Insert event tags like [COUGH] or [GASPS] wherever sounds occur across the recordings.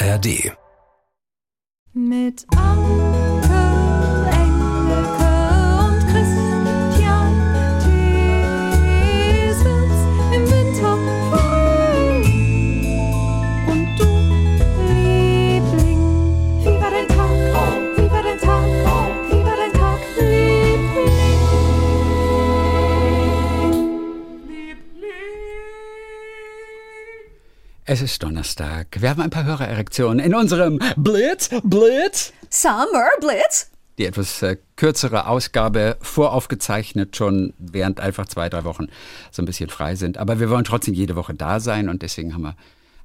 ARD. Mit Es ist Donnerstag. Wir haben ein paar Hörererektionen in unserem Blitz, Blitz. Summer Blitz. Die etwas äh, kürzere Ausgabe voraufgezeichnet, schon während einfach zwei, drei Wochen so ein bisschen frei sind. Aber wir wollen trotzdem jede Woche da sein und deswegen haben wir,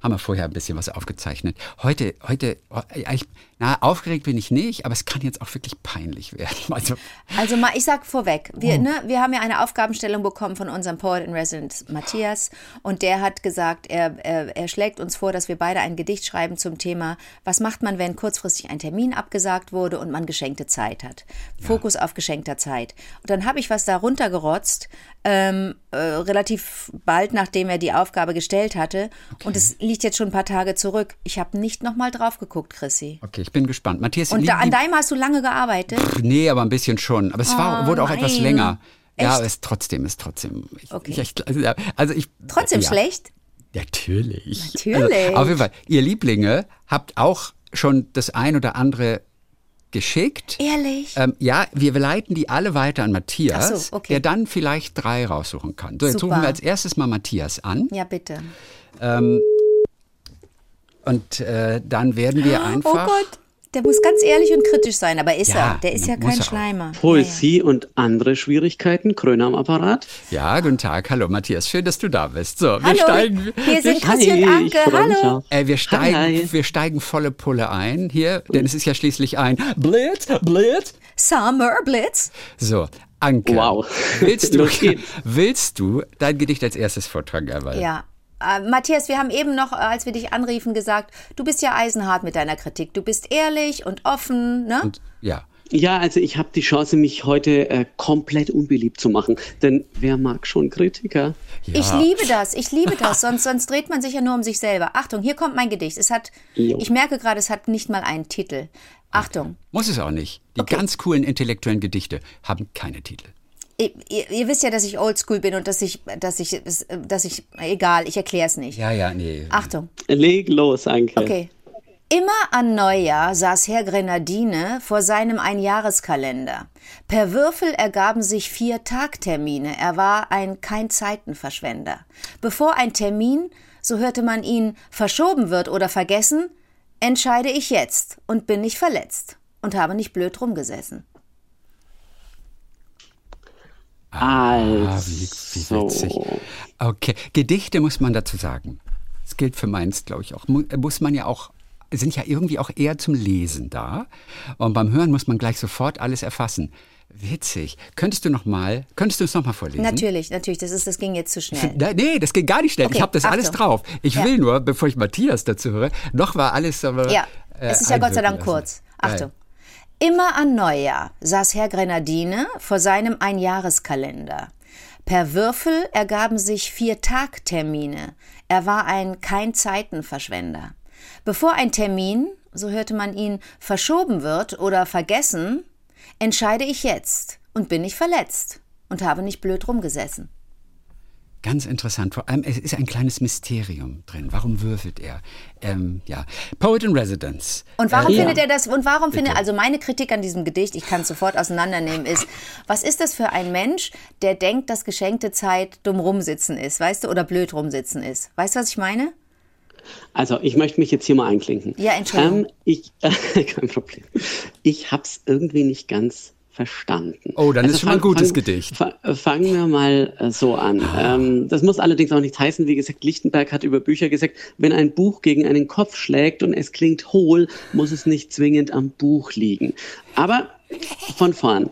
haben wir vorher ein bisschen was aufgezeichnet. Heute, heute, ich, na, aufgeregt bin ich nicht, aber es kann jetzt auch wirklich peinlich werden. [LAUGHS] Also, Also mal, ich sag vorweg, wir, ne, wir haben ja eine Aufgabenstellung bekommen von unserem Poet in Residence Matthias und der hat gesagt, er, er, er schlägt uns vor, dass wir beide ein Gedicht schreiben zum Thema, was macht man, wenn kurzfristig ein Termin abgesagt wurde und man geschenkte Zeit hat. Fokus auf geschenkter Zeit. Und dann habe ich was da runtergerotzt, ähm, äh, relativ bald nachdem er die Aufgabe gestellt hatte und es liegt jetzt schon ein paar Tage zurück. Ich habe nicht nochmal drauf geguckt, Chrissy. okay, ich bin gespannt. Matthias, Und da, an deinem hast du lange gearbeitet? Nee, aber ein bisschen schon. Aber es war, Oh, wurde auch etwas nein. länger. Ja, Echt? aber es trotzdem ist trotzdem. Ich, Okay. ich, also, ja, also ich, Trotzdem ja. schlecht? Natürlich. Natürlich. Also, auf jeden Fall, ihr Lieblinge habt auch schon das ein oder andere geschickt. Ehrlich? Ähm, ja, wir leiten die alle weiter an Matthias, so, okay. der dann vielleicht drei raussuchen kann. So, jetzt Super. rufen wir als erstes mal Matthias an Ja, bitte. und äh, dann werden wir einfach. Oh Gott, der muss ganz ehrlich und kritisch sein, aber ist Ja, er. Der ist ja kein er. Schleimer. Poesie und andere Schwierigkeiten. Kröner am Apparat. Ja, guten Tag. Hallo Matthias, schön, dass du da bist. So, wir Hallo, steigen. hier sind Christian und Anke. Hallo. Äh, wir, steigen, Hi. wir steigen volle Pulle ein hier, denn es ist ja schließlich ein Blitz, Blitz. Summer Blitz. So, Anke. Wow. Willst [LAUGHS] du, willst du dein Gedicht als erstes vortragen, Erwal? Ja. Äh, Matthias, wir haben eben noch, äh, als wir dich anriefen, gesagt, du bist ja eisenhart mit deiner Kritik. Du bist ehrlich und offen, ne? Und, ja. Ja, also ich habe die Chance, mich heute äh, komplett unbeliebt zu machen. Denn wer mag schon Kritiker? ja. Ich liebe das, ich liebe das, sonst, sonst dreht man sich ja nur um sich selber. Achtung, hier kommt mein Gedicht. Es hat, Jo. ich merke gerade, es hat nicht mal einen Titel. Achtung, Muss es auch nicht. Die ganz coolen intellektuellen Gedichte haben keine Titel. Ihr, ihr, ihr wisst ja, dass ich oldschool bin und dass ich, dass ich, dass ich, egal, ich erkläre es nicht. Ja, ja, nee. Achtung. Leg los, Anke. Okay. Immer an Neujahr saß Herr Grenadine vor seinem Einjahreskalender. Per Würfel ergaben sich vier Tagtermine. Er war ein kein Zeitenverschwender. Bevor ein Termin, so hörte man ihn, verschoben wird oder vergessen, entscheide ich jetzt und bin nicht verletzt und habe nicht blöd rumgesessen. Ah, Also, wie, wie witzig. Okay, Gedichte muss man dazu sagen. Das gilt für meins, glaube ich, auch. Mu- Muss man ja auch, sind ja irgendwie auch eher zum Lesen da. Und beim Hören muss man gleich sofort alles erfassen. Witzig. Könntest du noch mal, könntest du es noch mal vorlesen? Natürlich, natürlich, das, ist, das ging jetzt zu schnell. Nee, das geht gar nicht schnell. Okay, ich habe das alles Achtung. drauf. Ich Ja. will nur, bevor ich Matthias dazu höre, noch war alles aber. Ja, äh, es ist ja Gott sei Dank einwirken kurz. lassen. Achtung. Immer an Neujahr saß Herr Grenadine vor seinem Einjahreskalender. Per Würfel ergaben sich vier Tagtermine. Er war ein kein Zeitenverschwender. Bevor ein Termin, so hörte man ihn, verschoben wird oder vergessen, entscheide ich jetzt und bin nicht verletzt und habe nicht blöd rumgesessen. Ganz interessant. Vor allem, es ist ein kleines Mysterium drin. Warum würfelt er? Ähm, ja. Poet in Residence. Und warum Äh, findet er das? Und warum findet, also meine Kritik an diesem Gedicht, ich kann es sofort auseinandernehmen, ist, was ist das für ein Mensch, der denkt, dass geschenkte Zeit dumm rumsitzen ist, weißt du, oder blöd rumsitzen ist? Weißt du, was ich meine? Also, ich möchte mich jetzt hier mal einklinken. Ja, Entschuldigung. Ähm, ich, [LAUGHS] kein Problem. Ich habe es irgendwie nicht ganz verstanden. Oh, dann ist schon mal ein gutes fang, Gedicht. fa- Fangen wir mal äh, so an. Ähm, das muss allerdings auch nichts heißen. Wie gesagt, Lichtenberg hat über Bücher gesagt, wenn ein Buch gegen einen Kopf schlägt und es klingt hohl, muss es nicht zwingend am Buch liegen. Aber von vorn.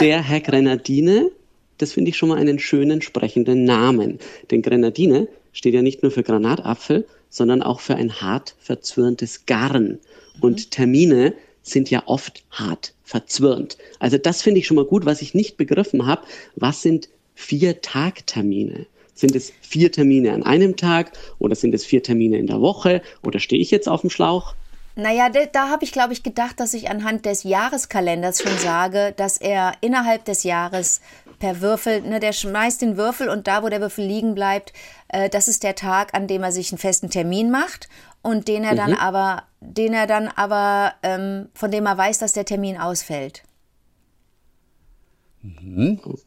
Der Herr Grenadine, das finde ich schon mal einen schönen sprechenden Namen. Denn Grenadine steht ja nicht nur für Granatapfel, sondern auch für ein hart verzwirntes Garn. Und Termine sind ja oft hart verzwirnt. Also das finde ich schon mal gut. Was ich nicht begriffen habe, was sind vier Tagtermine? Sind es vier Termine an einem Tag oder sind es vier Termine in der Woche oder stehe ich jetzt auf dem Schlauch? Naja, da, da habe ich, glaube ich, gedacht, dass ich anhand des Jahreskalenders schon sage, dass er innerhalb des Jahres per Würfel, ne, der schmeißt den Würfel und da, wo der Würfel liegen bleibt, äh, das ist der Tag, an dem er sich einen festen Termin macht und den er dann aber, den er dann aber, ähm, von dem er weiß, dass der Termin ausfällt.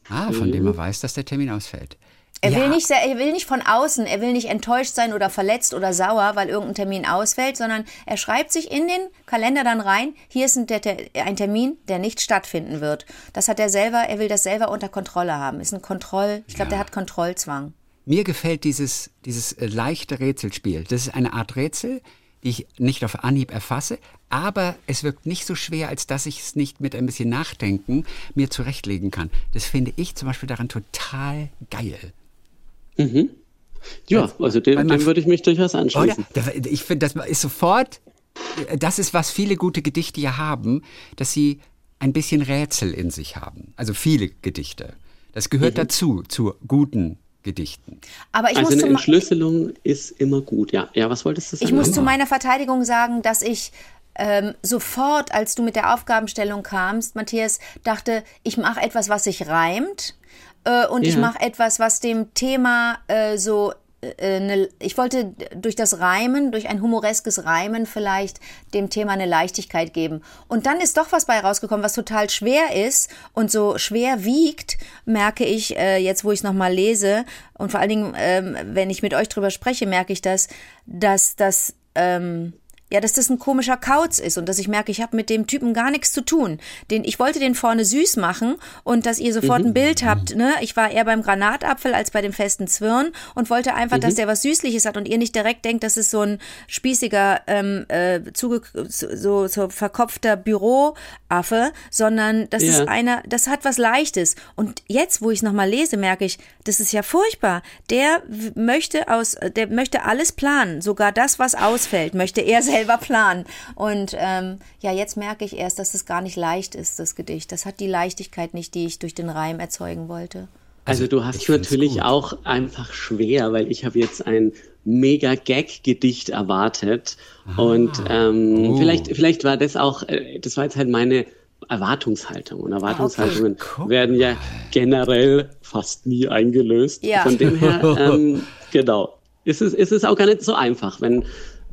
Ah, von dem er weiß, dass der Termin ausfällt. Er, Ja. will nicht, sehr- er will nicht von außen, er will nicht enttäuscht sein oder verletzt oder sauer, weil irgendein Termin ausfällt, sondern er schreibt sich in den Kalender dann rein, hier ist ein, ein Termin, der nicht stattfinden wird. Das hat er selber, er will das selber unter Kontrolle haben. Ist ein Kontroll, ich glaube, der hat Kontrollzwang. Mir gefällt dieses, dieses äh, leichte Rätselspiel. Das ist eine Art Rätsel, die ich nicht auf Anhieb erfasse, aber es wirkt nicht so schwer, als dass ich es nicht mit ein bisschen Nachdenken mir zurechtlegen kann. Das finde ich zum Beispiel daran total geil. Ja, also dem, dem würde ich mich durchaus Oder? anschließen. Da- Ich finde, das ist sofort, das ist, was viele gute Gedichte ja haben, dass sie ein bisschen Rätsel in sich haben. Also viele Gedichte. Das gehört dazu, zu guten Gedichten. Aber ich also muss eine Entschlüsselung ist immer gut. Ja, ja was wolltest du sagen? Ich muss zu meiner Verteidigung sagen, dass ich ähm, sofort, als du mit der Aufgabenstellung kamst, Matthias, dachte, ich mache etwas, was sich reimt äh, und ich Ja. mache etwas, was dem Thema äh, so äh, ne, ich wollte durch das Reimen, durch ein humoreskes Reimen vielleicht dem Thema eine Leichtigkeit geben. Und dann ist doch was bei rausgekommen, was total schwer ist und so schwer wiegt, merke ich äh, jetzt, wo ich es nochmal lese und vor allen Dingen, ähm, wenn ich mit euch drüber spreche, merke ich das, dass das ähm, ja, dass das ein komischer Kauz ist und dass ich merke, ich habe mit dem Typen gar nichts zu tun. Den, ich wollte den vorne süß machen und dass ihr sofort ein Bild habt. Ne? Ich war eher beim Granatapfel als bei dem festen Zwirn und wollte einfach, dass der was Süßliches hat und ihr nicht direkt denkt, das ist so ein spießiger, ähm, äh, zuge so, so verkopfter Büroaffe, sondern das Ja. ist einer, das hat was Leichtes. Und jetzt, wo ich es nochmal lese, merke ich, das ist ja furchtbar. Der möchte aus, der möchte alles planen, sogar das, was ausfällt, möchte er selber planen. Und ähm, ja, jetzt merke ich erst, dass es gar nicht leicht ist, das Gedicht. Das hat die Leichtigkeit nicht, die ich durch den Reim erzeugen wollte. Also du hast natürlich gut. auch einfach schwer, weil ich habe jetzt ein mega Gag-Gedicht erwartet und ähm, Oh. vielleicht, vielleicht war das auch, äh, das war jetzt halt meine Erwartungshaltung und Erwartungshaltungen Guck werden ja generell fast nie eingelöst. Ja. Von dem her, [LAUGHS] ähm, genau, ist es, ist es auch gar nicht so einfach, wenn,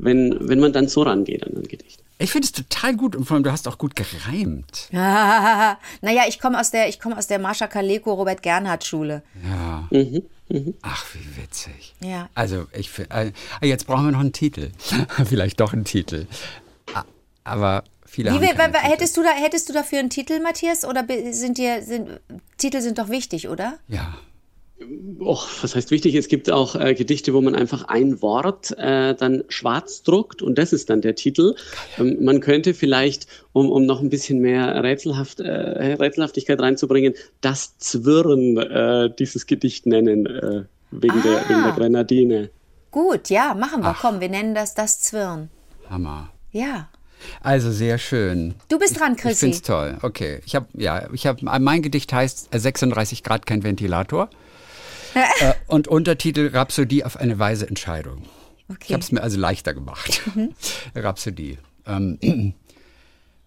wenn, wenn man dann so rangeht an ein Gedicht. Ich finde es total gut und vor allem, du hast auch gut gereimt. [LAUGHS] naja, ich komme aus der, ich komme aus der Marsha Kaleko Robert Gernhardt Schule. Ja. Ach, wie witzig. Ja. Also, ich äh, jetzt brauchen wir noch einen Titel. [LAUGHS] Vielleicht doch einen Titel. A- Aber viele Wie, haben keine Titel. hättest du da, hättest du dafür einen Titel, Matthias? Oder sind dir, sind, Titel sind doch wichtig, oder? Ja. Och, was heißt wichtig? Es gibt auch äh, Gedichte, wo man einfach ein Wort äh, dann schwarz druckt und das ist dann der Titel. Ähm, man könnte vielleicht, um, um noch ein bisschen mehr Rätselhaft, äh, Rätselhaftigkeit reinzubringen, das Zwirren äh, dieses Gedicht nennen, äh, wegen, der, wegen der Grenadine. Gut, ja, machen wir. Komm, wir nennen das das Zwirn. Hammer. Ja. Also sehr schön. Du bist dran, Ich Chrissy. finde es toll. Okay. Ich habe, ja, ich habe, mein Gedicht heißt äh, 36 Grad kein Ventilator. Äh, und Untertitel Rhapsodie auf eine weise Entscheidung. Ich Okay. habe es mir also leichter gemacht. [LAUGHS] Rhapsodie. Ähm, [CLEARS THROAT]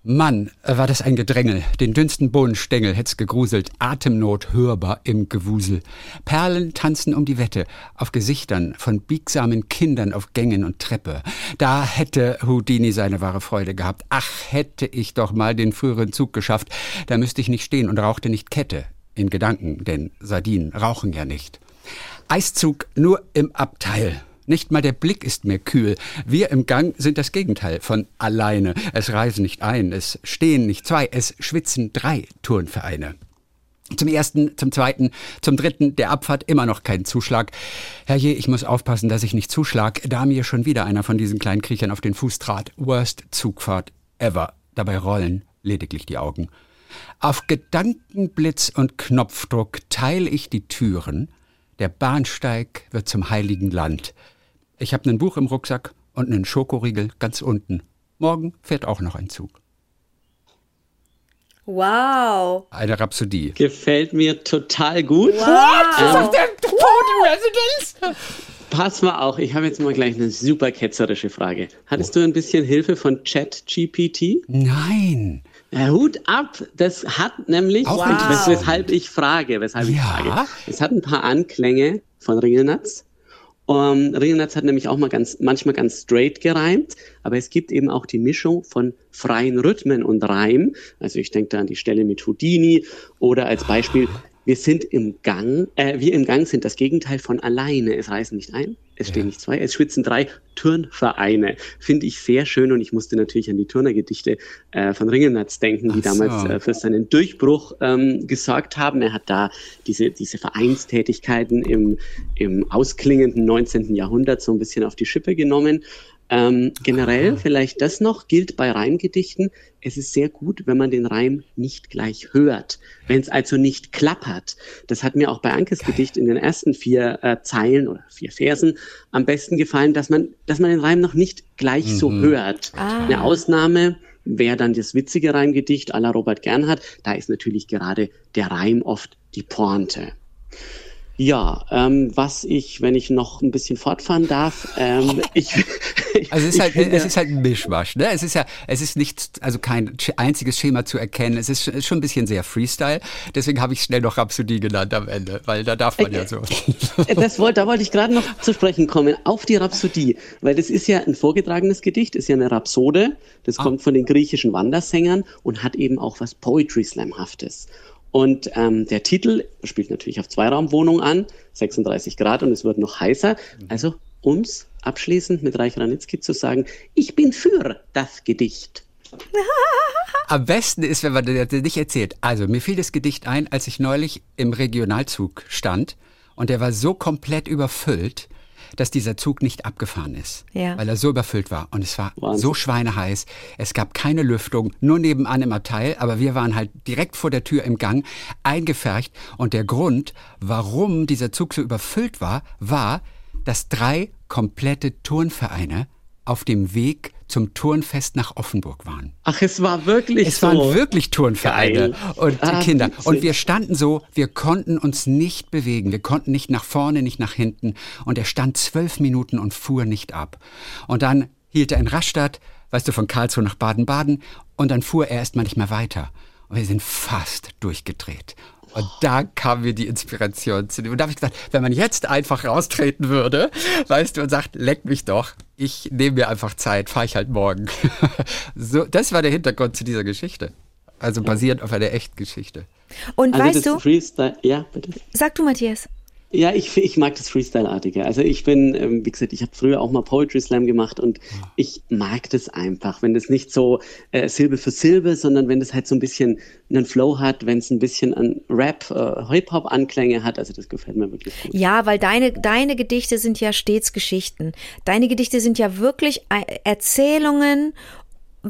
Mann, äh, war das ein Gedrängel. Den dünnsten Bohnenstängel hätt's gegruselt. Atemnot hörbar im Gewusel. Perlen tanzen um die Wette. Auf Gesichtern von biegsamen Kindern auf Gängen und Treppe. Da hätte Houdini seine wahre Freude gehabt. Ach, hätte ich doch mal den früheren Zug geschafft. Da müsste ich nicht stehen und rauchte nicht Kette. In Gedanken, denn Sardinen rauchen ja nicht. Eiszug nur im Abteil. Nicht mal der Blick ist mehr kühl. Wir im Gang sind das Gegenteil von alleine. Es reisen nicht ein, es stehen nicht zwei, es schwitzen drei Turnvereine. Zum ersten, zum zweiten, zum dritten, der Abfahrt immer noch kein Zuschlag. Herrje, ich muss aufpassen, dass ich nicht zuschlag, da mir schon wieder einer von diesen kleinen Kriechern auf den Fuß trat. Worst Zugfahrt ever. Dabei rollen lediglich die Augen. Auf Gedankenblitz und Knopfdruck teile ich die Türen. Der Bahnsteig wird zum heiligen Land. Ich habe ein Buch im Rucksack und einen Schokoriegel ganz unten. Morgen fährt auch noch ein Zug. Wow. Eine Rhapsodie. Gefällt mir total gut. Wow. Pass mal auch, ich habe jetzt mal gleich eine super ketzerische Frage. Hattest du ein bisschen Hilfe von ChatGPT? Nein. Hut ab, das hat nämlich, wes- weshalb ich frage, weshalb ich Ja. frage. Es hat ein paar Anklänge von Ringelnatz. Um, Ringelnatz hat nämlich auch mal ganz, manchmal ganz straight gereimt, aber es gibt eben auch die Mischung von freien Rhythmen und Reim. Also ich denke da an die Stelle mit Houdini oder als Beispiel, wir sind im Gang, äh, wir im Gang sind das Gegenteil von alleine. Es reisen nicht ein, es stehen nicht zwei, es schwitzen drei Turnvereine. Finde ich sehr schön und ich musste natürlich an die Turnergedichte äh, von Ringelnatz denken, die so. damals äh, für seinen Durchbruch ähm, gesorgt haben. Er hat da diese, diese Vereinstätigkeiten im, im ausklingenden 19. Jahrhundert so ein bisschen auf die Schippe genommen. Ähm, generell, vielleicht das noch, gilt bei Reimgedichten, es ist sehr gut, wenn man den Reim nicht gleich hört. Wenn es also nicht klappert. Das hat mir auch bei Ankes Gedicht in den ersten vier äh, Zeilen oder vier Versen am besten gefallen, dass man, dass man den Reim noch nicht gleich so hört. Eine Ausnahme wäre dann das witzige Reimgedicht à la Robert Gernhardt. Da ist natürlich gerade der Reim oft die Pointe. Ja, ähm, was ich, wenn ich noch ein bisschen fortfahren darf, ähm, [LAUGHS] ich, Also es ist, halt, finde- es ist halt ein Mischmasch. Ne? Es ist ja, es ist nicht, also kein einziges Schema zu erkennen. Es ist sch- schon ein bisschen sehr Freestyle. Deswegen habe ich schnell noch Rhapsodie genannt am Ende, weil da darf man ja so. Das wollte, da wollte ich gerade noch zu sprechen kommen, auf die Rhapsodie, weil das ist ja ein vorgetragenes Gedicht, ist ja eine Rhapsode, das kommt von den griechischen Wandersängern und hat eben auch was Poetry Slamhaftes. Und ähm, der Titel spielt natürlich auf Zweiraumwohnung an, 36 Grad und es wird noch heißer. Also uns abschließend mit Reich Ranitzky zu sagen, ich bin für das Gedicht. [LAUGHS] Am besten ist, wenn man das nicht erzählt. Also, mir fiel das Gedicht ein, als ich neulich im Regionalzug stand und der war so komplett überfüllt, dass dieser Zug nicht abgefahren ist, Ja. weil er so überfüllt war. Und es war Wahnsinn. so schweineheiß. Es gab keine Lüftung, nur nebenan im Abteil, aber wir waren halt direkt vor der Tür im Gang eingefercht. Und der Grund, warum dieser Zug so überfüllt war, war, dass drei komplette Turnvereine auf dem Weg zum Turnfest nach Offenburg waren. Ach, es war wirklich Es so. waren wirklich Turnvereine Geil. und Ah, Kinder. Und wir standen so, wir konnten uns nicht bewegen. Wir konnten nicht nach vorne, nicht nach hinten. Und er stand zwölf Minuten und fuhr nicht ab. Und dann hielt er in Rastatt, weißt du, von Karlsruhe nach Baden-Baden. Und dann fuhr er erstmal nicht mehr weiter. Und wir sind fast durchgedreht. Und da kam mir die Inspiration zu dem. Und da habe ich gesagt, wenn man jetzt einfach raustreten würde, weißt du, und sagt, leck mich doch, ich nehme mir einfach Zeit, fahre ich halt morgen. [LAUGHS] so, das war der Hintergrund zu dieser Geschichte. Also basierend auf einer echten Geschichte. Und also weißt du, Freestyle, ja, bitte. sag du Matthias. Ja, ich, ich mag das Freestyle-artige. Also ich bin, ähm, wie gesagt, ich habe früher auch mal Poetry Slam gemacht und ich mag das einfach, wenn das nicht so äh, Silbe für Silbe, sondern wenn das halt so ein bisschen einen Flow hat, wenn es ein bisschen an Rap, äh, Hip-Hop-Anklänge hat. Also das gefällt mir wirklich gut. Ja, weil deine, deine Gedichte sind ja stets Geschichten. Deine Gedichte sind ja wirklich äh, Erzählungen,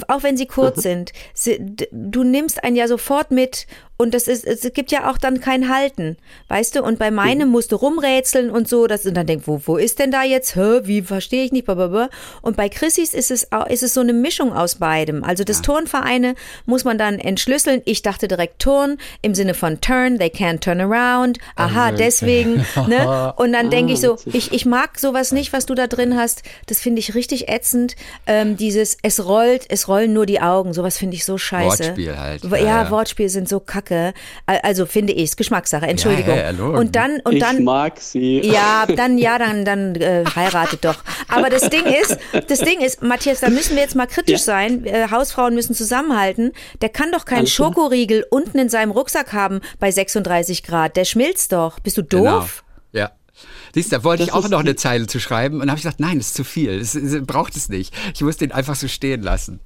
auch wenn sie kurz [LAUGHS] sind. Sie, du nimmst einen ja sofort mit und das ist, es gibt ja auch dann kein Halten, weißt du? Und bei meinem musst du rumrätseln und so, das, und dann denk, wo, wo ist denn da jetzt? Hä, wie verstehe ich nicht? Blablabla. Und bei Chrissys ist es, ist es so eine Mischung aus beidem. Also das Turnvereine muss man dann entschlüsseln. Ich dachte direkt Turn im Sinne von Turn, they can't turn around. Aha, deswegen. [LAUGHS] Ne? Und dann denke ich so, ich, ich mag sowas nicht, was du da drin hast. Das finde ich richtig ätzend. Ähm, dieses, es rollt, es rollen nur die Augen. Sowas finde ich so scheiße. Wortspiel halt. Ja, Ja, ja. Wortspiel sind so kacke. Al- Also finde ich es. Geschmackssache. Entschuldigung. Ja, ja, ja, und dann, und ich dann. mag sie. Ja, dann, ja, dann, dann äh, heiratet doch. Aber das Ding ist, das Ding ist, Matthias, da müssen wir jetzt mal kritisch Ja. sein. Äh, Hausfrauen müssen zusammenhalten. Der kann doch keinen. Schokoriegel unten in seinem Rucksack haben bei 36 Grad. Der schmilzt doch. Bist du doof? Genau. Siehst du, da wollte Das ich auch noch eine Zeile zu schreiben und habe ich gesagt, nein, das ist zu viel. Das, das braucht es nicht. Ich muss den einfach so stehen lassen.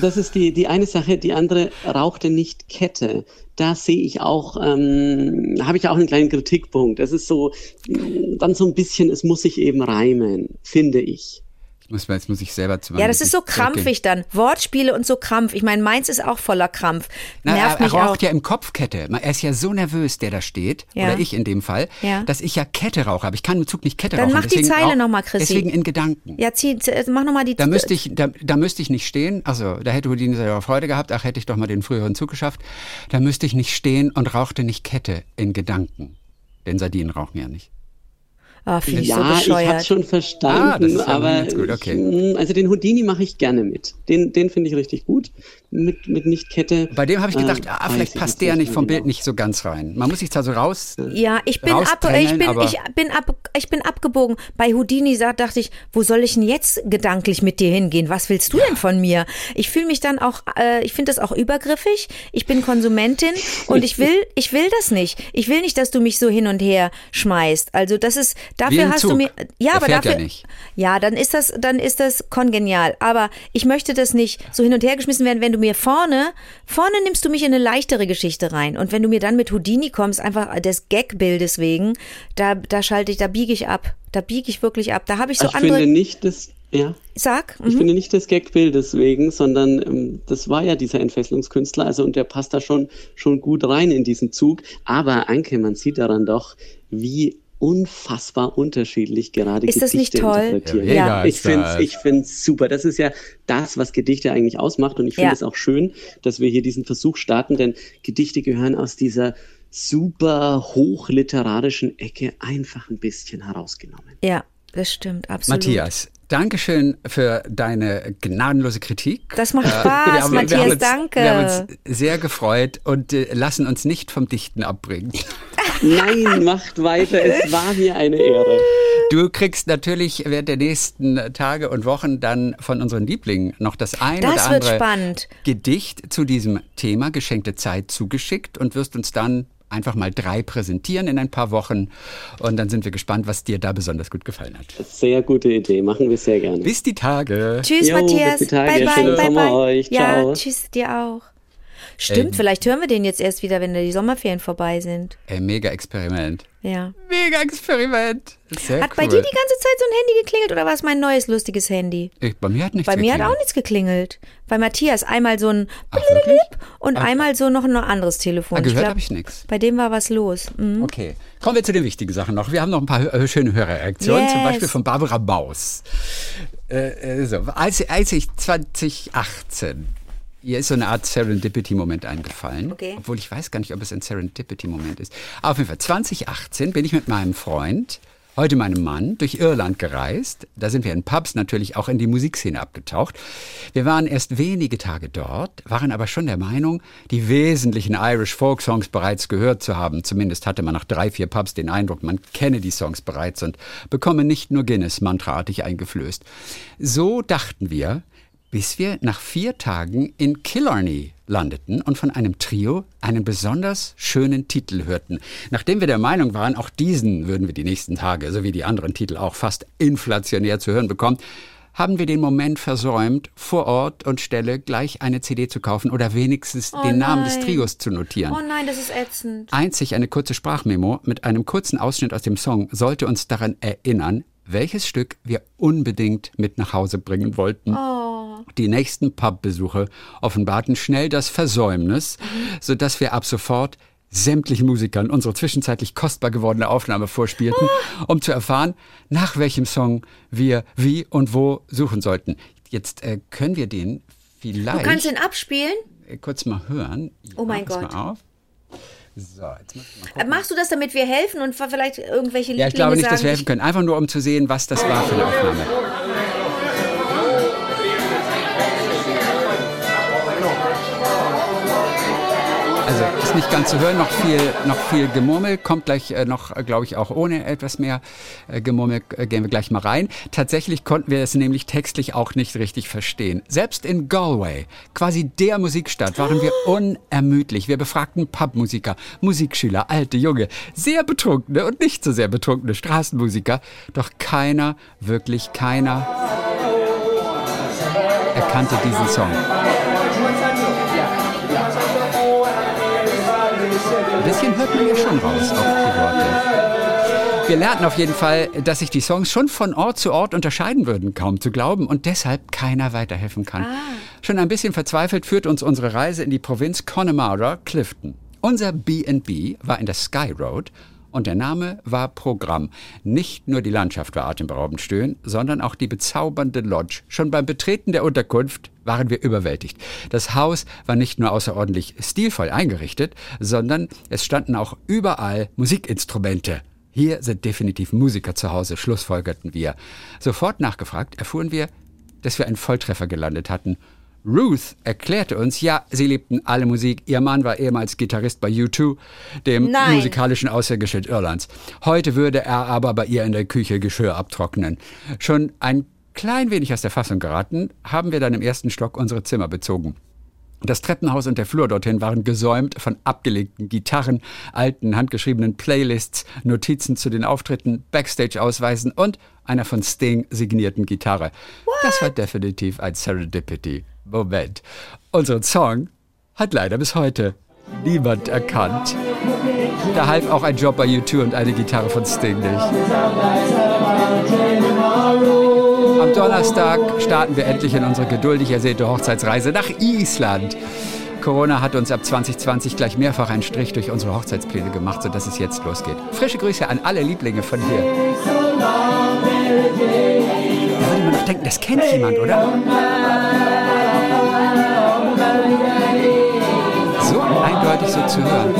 Das ist die, die eine Sache. Die andere rauchte nicht Kette. Da sehe ich auch, ähm, habe ich auch einen kleinen Kritikpunkt. Das ist so, mh, dann so ein bisschen, es muss sich eben reimen, finde ich. Muss man, jetzt muss ich selber zu Ja, das ist so krampfig dann. Wortspiele und so Krampf. Ich meine, meins ist auch voller Krampf. Na, Nervt er, mich er auch. raucht ja im Kopf Kette. Er ist ja so nervös, der da steht, Ja. oder ich in dem Fall, Ja. dass ich ja Kette rauche. Aber ich kann im Zug nicht Kette Dann rauchen. mach die Zeile rauch- noch mal, Chrissy. Deswegen in Gedanken. Ja, zieh, zieh- mach nochmal die Da müsste ich, da, da müsste ich nicht stehen. Also da hätte Houdini selber Freude gehabt. Ach, hätte ich doch mal den früheren Zug geschafft. Da müsste ich nicht stehen und rauchte nicht Kette in Gedanken. Denn Sardinen rauchen ja nicht. Ah, finde ich so Ja, ich bescheuert. habe schon Ah, verstanden, ja aber gut, okay. ich, also den Houdini mache ich gerne mit. Den, den finde ich richtig gut. Mit, mit Nicht-Kette. Bei dem habe ich gedacht, äh, ah, vielleicht ich passt der nicht vom Bild genau. nicht so ganz rein. Man muss sich da so raus. Ja, ich bin ab, ich bin, ich bin ab, ich bin abgebogen. Bei Houdini sagt, dachte ich, wo soll ich denn jetzt gedanklich mit dir hingehen? Was willst du denn von mir? Ich fühle mich dann auch, äh, ich finde das auch übergriffig. Ich bin Konsumentin und ich will, [LAUGHS] ich will das nicht. Ich will nicht, dass du mich so hin und her schmeißt. Also das ist, dafür hast du Zug. mir, ja, Der aber fährt ja dafür, nicht. ja, dann ist das, dann ist das kongenial. Aber ich möchte das nicht so hin und her geschmissen werden, wenn du mir vorne, vorne nimmst du mich in eine leichtere Geschichte rein. Und wenn du mir dann mit Houdini kommst, einfach des Gag-Bildes wegen, da, da schalte ich, da biege ich ab. Da biege ich wirklich ab. Da habe ich so ich andere. finde nicht, dass, ja, Sag. ich Mhm. finde nicht das Gagbild deswegen, sondern ähm, das war ja dieser Entfesselungskünstler, also und der passt da schon, schon gut rein in diesen Zug. Aber Anke, man sieht daran doch, wie unfassbar unterschiedlich gerade Ist das Gedichte nicht toll? interpretieren. Ja, mega ich finde das. ich find's super. Das ist ja das, was Gedichte eigentlich ausmacht. Und ich finde Ja. es auch schön, dass wir hier diesen Versuch starten, denn Gedichte gehören aus dieser super hochliterarischen Ecke einfach ein bisschen herausgenommen. Ja, das stimmt, absolut. Matthias, Dankeschön für deine gnadenlose Kritik. Das macht Äh, Spaß, wir haben- wir Matthias, haben uns, danke. Wir haben uns sehr gefreut und äh, lassen uns nicht vom Dichten abbringen. [LAUGHS] Nein, macht weiter. Es war mir eine Ehre. Du kriegst natürlich während der nächsten Tage und Wochen dann von unseren Lieblingen noch das ein Das oder andere. Gedicht zu diesem Thema geschenkte Zeit zugeschickt und wirst uns dann einfach mal drei präsentieren in ein paar Wochen und dann sind wir gespannt, was dir da besonders gut gefallen hat. Sehr gute Idee. Machen wir sehr gerne. Bis die Tage. Tschüss, Jo, bis Matthias. die Tage. Bye, bye, Schönen bye, Sommer bye. euch. Ja, Ciao. tschüss dir auch. Stimmt, Ähm. vielleicht hören wir den jetzt erst wieder, wenn die Sommerferien vorbei sind. Ey, mega Experiment. Ja. Mega Experiment. Sehr Hat cool. bei dir die ganze Zeit so ein Handy geklingelt oder war es mein neues lustiges Handy? ich, bei mir hat nichts Bei mir hat auch nichts geklingelt. Bei Matthias einmal so ein Ach, und einmal so noch ein anderes Telefon. Ah, gehört habe ich nichts. Bei dem war was los. Mhm. Okay, kommen wir zu den wichtigen Sachen noch. Wir haben noch ein paar äh, schöne Hörerreaktionen, zum Yes. Beispiel von Barbara Maus. Äh, äh, so. als, als ich 2018, ihr ist so eine Art Serendipity-Moment eingefallen, Okay. obwohl ich weiß gar nicht, ob es ein Serendipity-Moment ist. Aber auf jeden Fall, 2018 bin ich mit meinem Freund, heute meinem Mann, durch Irland gereist. Da sind wir in Pubs natürlich auch in die Musikszene abgetaucht. Wir waren erst wenige Tage dort, waren aber schon der Meinung, die wesentlichen Irish Folk Songs bereits gehört zu haben. Zumindest hatte man nach drei, vier Pubs den Eindruck, man kenne die Songs bereits und bekomme nicht nur Guinness mantraartig eingeflößt. So dachten wir, bis wir nach vier Tagen in Killarney landeten und von einem Trio einen besonders schönen Titel hörten. Nachdem wir der Meinung waren, auch diesen würden wir die nächsten Tage, so wie die anderen Titel auch fast inflationär zu hören bekommen, haben wir den Moment versäumt, vor Ort und Stelle gleich eine CD zu kaufen oder wenigstens den Namen des nein. Trios zu notieren. Oh nein, das ist ätzend. Einzig eine kurze Sprachmemo mit einem kurzen Ausschnitt aus dem Song sollte uns daran erinnern, welches Stück wir unbedingt mit nach Hause bringen wollten. Die nächsten Pubbesuche offenbarten schnell das Versäumnis, sodass wir ab sofort sämtlichen Musikern unsere zwischenzeitlich kostbar gewordene Aufnahme vorspielten, um zu erfahren, nach welchem Song wir wie und wo suchen sollten. Jetzt äh, können wir den Du vielleicht kannst ihn abspielen? äh, kurz mal hören. Oh mein Gott. Mal auf. So, jetzt muss ich mal. Machst du das, damit wir helfen und vielleicht irgendwelche Ja, Lieblinge ich glaube nicht, dass sagen, wir helfen können. Einfach nur, um zu sehen, was das war für eine Aufnahme. Ist nicht ganz zu hören, noch viel, noch viel Gemurmel, kommt gleich äh, noch, äh, glaube ich, auch ohne etwas mehr äh, Gemurmel, äh, gehen wir gleich mal rein. Tatsächlich konnten wir es nämlich textlich auch nicht richtig verstehen. Selbst in Galway, quasi der Musikstadt, waren wir [GASPS] unermüdlich. Wir befragten Pubmusiker, Musikschüler, alte, junge, sehr betrunkene und nicht so sehr betrunkene Straßenmusiker, doch keiner, wirklich keiner erkannte diesen Song. Ein bisschen hört man ja schon raus auf die Worte. Wir lernten auf jeden Fall, dass sich die Songs schon von Ort zu Ort unterscheiden würden, kaum zu glauben, und deshalb keiner weiterhelfen kann. Schon ein bisschen verzweifelt führt uns unsere Reise in die Provinz Connemara, Clifton. Unser B&B war in der Sky Road und der Name war Programm. Nicht nur die Landschaft war atemberaubend schön, sondern auch die bezaubernde Lodge. Schon beim Betreten der Unterkunft waren wir überwältigt. Das Haus war nicht nur außerordentlich stilvoll eingerichtet, sondern es standen auch überall Musikinstrumente. Hier sind definitiv Musiker zu Hause, schlussfolgerten wir. Sofort nachgefragt erfuhren wir, dass wir einen Volltreffer gelandet hatten. Ruth erklärte uns, ja, sie liebten alle Musik. Ihr Mann war ehemals Gitarrist bei U2, dem Nein. musikalischen Aushängeschild Irlands. Heute würde er aber bei ihr in der Küche Geschirr abtrocknen. Schon ein klein wenig aus der Fassung geraten, haben wir dann im ersten Stock unsere Zimmer bezogen. Das Treppenhaus und der Flur dorthin waren gesäumt von abgelegten Gitarren, alten handgeschriebenen Playlists, Notizen zu den Auftritten, Backstage-Ausweisen und einer von Sting signierten Gitarre. Das war definitiv ein Serendipity-Moment. Unseren Song hat leider bis heute niemand erkannt. Da half auch ein Job bei U2 und eine Gitarre von Sting nicht. Am Donnerstag starten wir endlich in unsere geduldig ersehnte Hochzeitsreise nach Island. Corona hat uns ab 2020 gleich mehrfach einen Strich durch unsere Hochzeitspläne gemacht, sodass es jetzt losgeht. Frische Grüße an alle Lieblinge von hier. Da würde man doch denken, das kennt jemand, oder? So eindeutig so zu hören.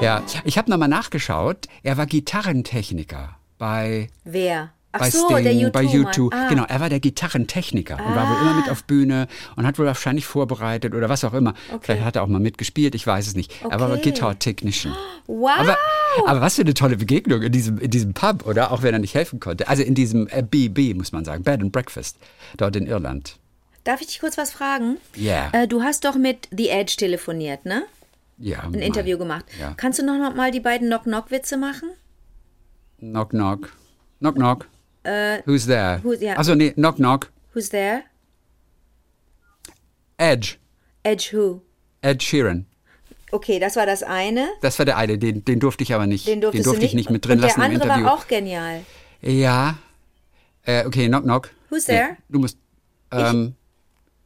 Ja, ich habe nochmal nachgeschaut. Er war Gitarrentechniker bei Wer? Ach bei so, Sting, der U2. bei U2. Mann. Ah. Genau, er war der Gitarrentechniker und war wohl immer mit auf Bühne und hat wohl wahrscheinlich vorbereitet oder was auch immer. Vielleicht hat er auch mal mitgespielt, ich weiß es nicht. Er war Okay. Guitar Technician. Wow. Aber, aber was für eine tolle Begegnung in diesem, in diesem Pub, oder? Auch wenn er nicht helfen konnte. Also in diesem äh, BB, muss man sagen, Bed and Breakfast, dort in Irland. Darf ich dich kurz was fragen? Ja. Äh, du hast doch mit The Edge telefoniert, ne? Ja, Ein Interview gemacht. Ja. Kannst du noch mal die beiden Knock-Knock-Witze machen? Knock, knock. Knock. Who's there? Äh, who- ja. Also nee, knock, knock. Who's there? Edge. Edge who? Ed Sheeran. Okay, das war das eine. Das war der eine, den, den durfte ich aber nicht, Den durftest durfte du ich nicht mit drin Und lassen der im andere Interview. war auch genial. Ja. Äh, okay, knock, knock. Who's there? du musst. Ähm,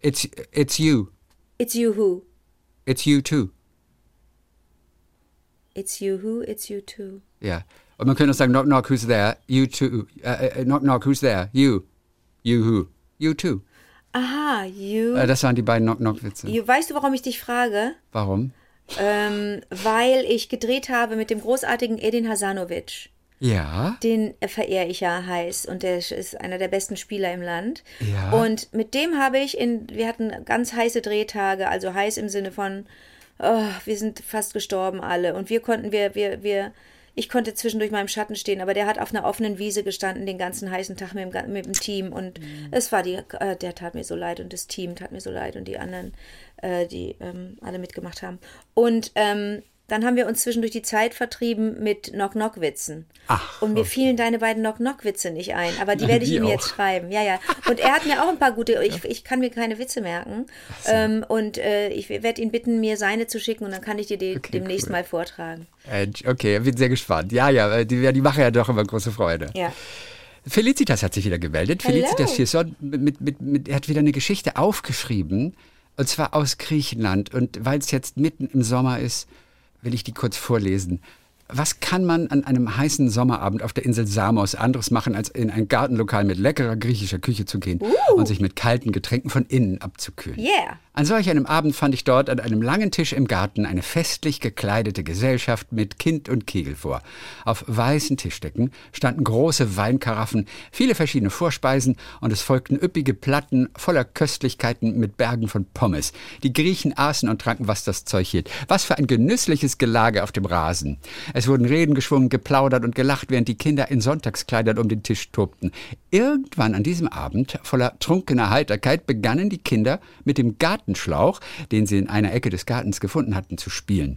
it's, it's you. It's you who? It's you too. It's you who? It's you too. Ja. Und man könnte auch sagen, knock, knock, who's there? You too. Äh, äh, knock, knock, who's there? You. You who? You too. Aha, you. Äh, das waren die beiden Knock-Knock-Witze. you. Weißt du, warum ich dich frage? Warum? Ähm, weil ich gedreht habe mit dem großartigen Edin Hasanovic. Ja. Den verehre ich ja heiß und der ist einer der besten Spieler im Land. Ja. Und mit dem habe ich in, wir hatten ganz heiße Drehtage, also heiß im Sinne von, oh, wir sind fast gestorben alle. Und wir konnten, wir, wir, wir, ich konnte zwischendurch mal im Schatten stehen, aber der hat auf einer offenen Wiese gestanden den ganzen heißen Tag mit dem, mit dem Team und es war die, äh, der tat mir so leid und das Team tat mir so leid und die anderen, äh, die ähm, alle mitgemacht haben. Und ähm, dann haben wir uns zwischendurch die Zeit vertrieben mit Knock-Knock-Witzen. Ach, Und mir fielen deine beiden Knock-Knock-Witze nicht ein, aber die [LAUGHS] werde ich die ihm auch. jetzt schreiben. Ja, ja. Und er hat mir auch ein paar gute, ich, ich kann mir keine Witze merken. Ähm, und äh, ich werde ihn bitten, mir seine zu schicken und dann kann ich dir die Okay, demnächst cool. mal vortragen. Okay, bin sehr gespannt. Ja, ja, äh, die, die machen ja doch immer große Freude. Ja. Felicitas hat sich wieder gemeldet. Hello. Felicitas Fierson mit, mit, mit, er hat wieder eine Geschichte aufgeschrieben. Und zwar aus Griechenland. Und weil es jetzt mitten im Sommer ist, will ich die kurz vorlesen. Was kann man an einem heißen Sommerabend auf der Insel Samos anderes machen, als in ein Gartenlokal mit leckerer griechischer Küche zu gehen und sich mit kalten Getränken von innen abzukühlen? Yeah. An solch einem Abend fand ich dort an einem langen Tisch im Garten eine festlich gekleidete Gesellschaft mit Kind und Kegel vor. Auf weißen Tischdecken standen große Weinkaraffen, viele verschiedene Vorspeisen und es folgten üppige Platten voller Köstlichkeiten mit Bergen von Pommes. Die Griechen aßen und tranken, was das Zeug hielt. Was für ein genüssliches Gelage auf dem Rasen. Es wurden Reden geschwungen, geplaudert und gelacht, während die Kinder in Sonntagskleidern um den Tisch tobten. Irgendwann an diesem Abend, voller trunkener Heiterkeit, begannen die Kinder mit dem Gartenschlauch, den sie in einer Ecke des Gartens gefunden hatten, zu spielen.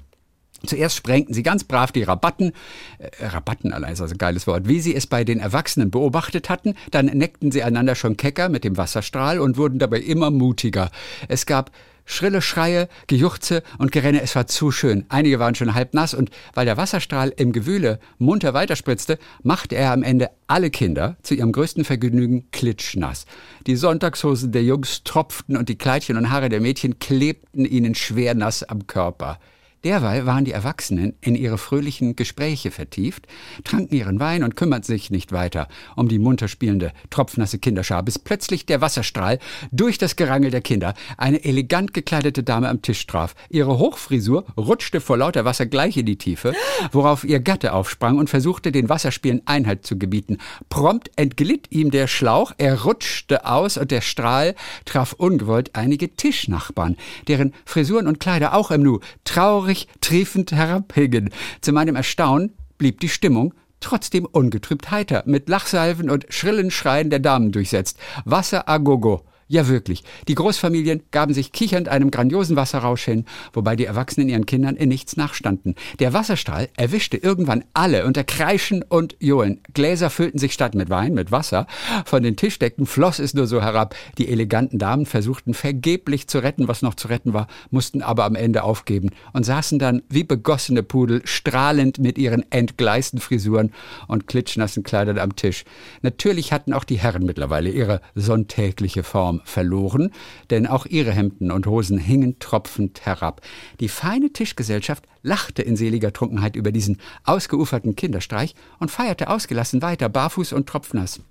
Zuerst sprengten sie ganz brav die Rabatten, äh, Rabatten allein ist also ein geiles Wort, wie sie es bei den Erwachsenen beobachtet hatten, dann neckten sie einander schon kecker mit dem Wasserstrahl und wurden dabei immer mutiger. Es gab Schrille Schreie, Gejuchze und Gerenne, es war zu schön. Einige waren schon halb nass und weil der Wasserstrahl im Gewühle munter weiterspritzte, machte er am Ende alle Kinder zu ihrem größten Vergnügen klitschnass. Die Sonntagshosen der Jungs tropften und die Kleidchen und Haare der Mädchen klebten ihnen schwer nass am Körper. Derweil waren die Erwachsenen in ihre fröhlichen Gespräche vertieft, tranken ihren Wein und kümmerten sich nicht weiter um die munter spielende, tropfnasse Kinderschar, bis plötzlich der Wasserstrahl durch das Gerangel der Kinder eine elegant gekleidete Dame am Tisch traf. Ihre Hochfrisur rutschte vor lauter Wasser gleich in die Tiefe, worauf ihr Gatte aufsprang und versuchte, den Wasserspielen Einhalt zu gebieten. Prompt entglitt ihm der Schlauch, er rutschte aus und der Strahl traf ungewollt einige Tischnachbarn, deren Frisuren und Kleider auch im Nu traurig triefend herabhingen. Zu meinem Erstaunen blieb die Stimmung trotzdem ungetrübt heiter, mit Lachsalven und schrillen Schreien der Damen durchsetzt. Wasser a gogo. Ja, wirklich. Die Großfamilien gaben sich kichernd einem grandiosen Wasserrausch hin, wobei die Erwachsenen ihren Kindern in nichts nachstanden. Der Wasserstrahl erwischte irgendwann alle unter Kreischen und Johlen. Gläser füllten sich statt mit Wein mit Wasser. Von den Tischdecken floss es nur so herab. Die eleganten Damen versuchten vergeblich zu retten, was noch zu retten war, mussten aber am Ende aufgeben und saßen dann wie begossene Pudel, strahlend mit ihren entgleisten Frisuren und klitschnassen Kleidern am Tisch. Natürlich hatten auch die Herren mittlerweile ihre sonntägliche Form verloren, denn auch ihre Hemden und Hosen hingen tropfend herab. Die feine Tischgesellschaft lachte in seliger Trunkenheit über diesen ausgeuferten Kinderstreich und feierte ausgelassen weiter, barfuß und tropfnass.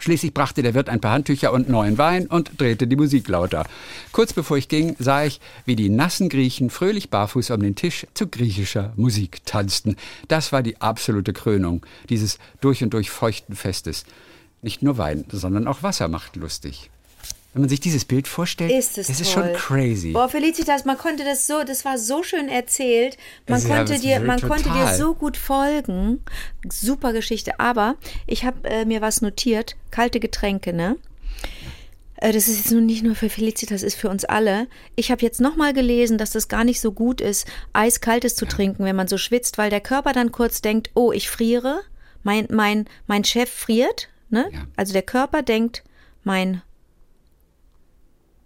Schließlich brachte der Wirt ein paar Handtücher und neuen Wein und drehte die Musik lauter. Kurz bevor ich ging, sah ich, wie die nassen Griechen fröhlich barfuß um den Tisch zu griechischer Musik tanzten. Das war die absolute Krönung dieses durch und durch feuchten Festes. Nicht nur Wein, sondern auch Wasser macht lustig. Wenn man sich dieses Bild vorstellt, Ist es ist toll. schon crazy. Boah, Felicitas, man konnte das so, das war so schön erzählt. Man Das ist konnte dir, man total. konnte dir so gut folgen. Super Geschichte. Aber ich habe äh, mir was notiert. Kalte Getränke, ne? Äh, Das ist jetzt nun nicht nur für Felicitas, ist für uns alle. Ich habe jetzt nochmal gelesen, dass das gar nicht so gut ist, eiskaltes zu trinken, wenn man so schwitzt, weil der Körper dann kurz denkt, oh, ich friere, mein, mein, mein Chef friert, ne? Ja. Also der Körper denkt, mein,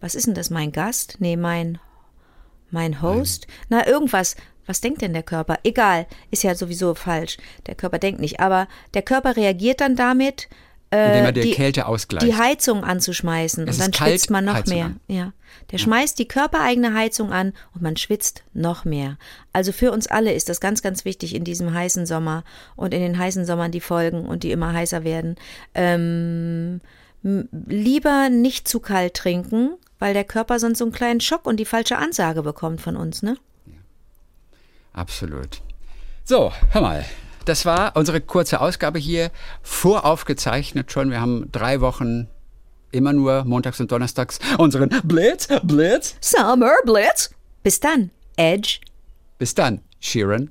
was ist denn das, mein Gast? Nee, mein, mein Host? Na, irgendwas. Was denkt denn der Körper? Egal, ist ja sowieso falsch. Der Körper denkt nicht, aber der Körper reagiert dann damit, er die, Kälte ausgleicht. die Heizung anzuschmeißen Es und dann kalt, schwitzt man noch Heizung mehr. an. Ja. Der schmeißt die körpereigene Heizung an und man schwitzt noch mehr. Also für uns alle ist das ganz, ganz wichtig in diesem heißen Sommer und in den heißen Sommern, die folgen und die immer heißer werden. Ähm, lieber nicht zu kalt trinken, weil der Körper sonst so einen kleinen Schock und die falsche Ansage bekommt von uns, ne? Absolut. So, hör mal. Das war unsere kurze Ausgabe hier, voraufgezeichnet schon. Wir haben drei Wochen immer nur montags und donnerstags unseren Blitz, Blitz. Summer Blitz. Bis dann, Edge. Bis dann, Sheeran.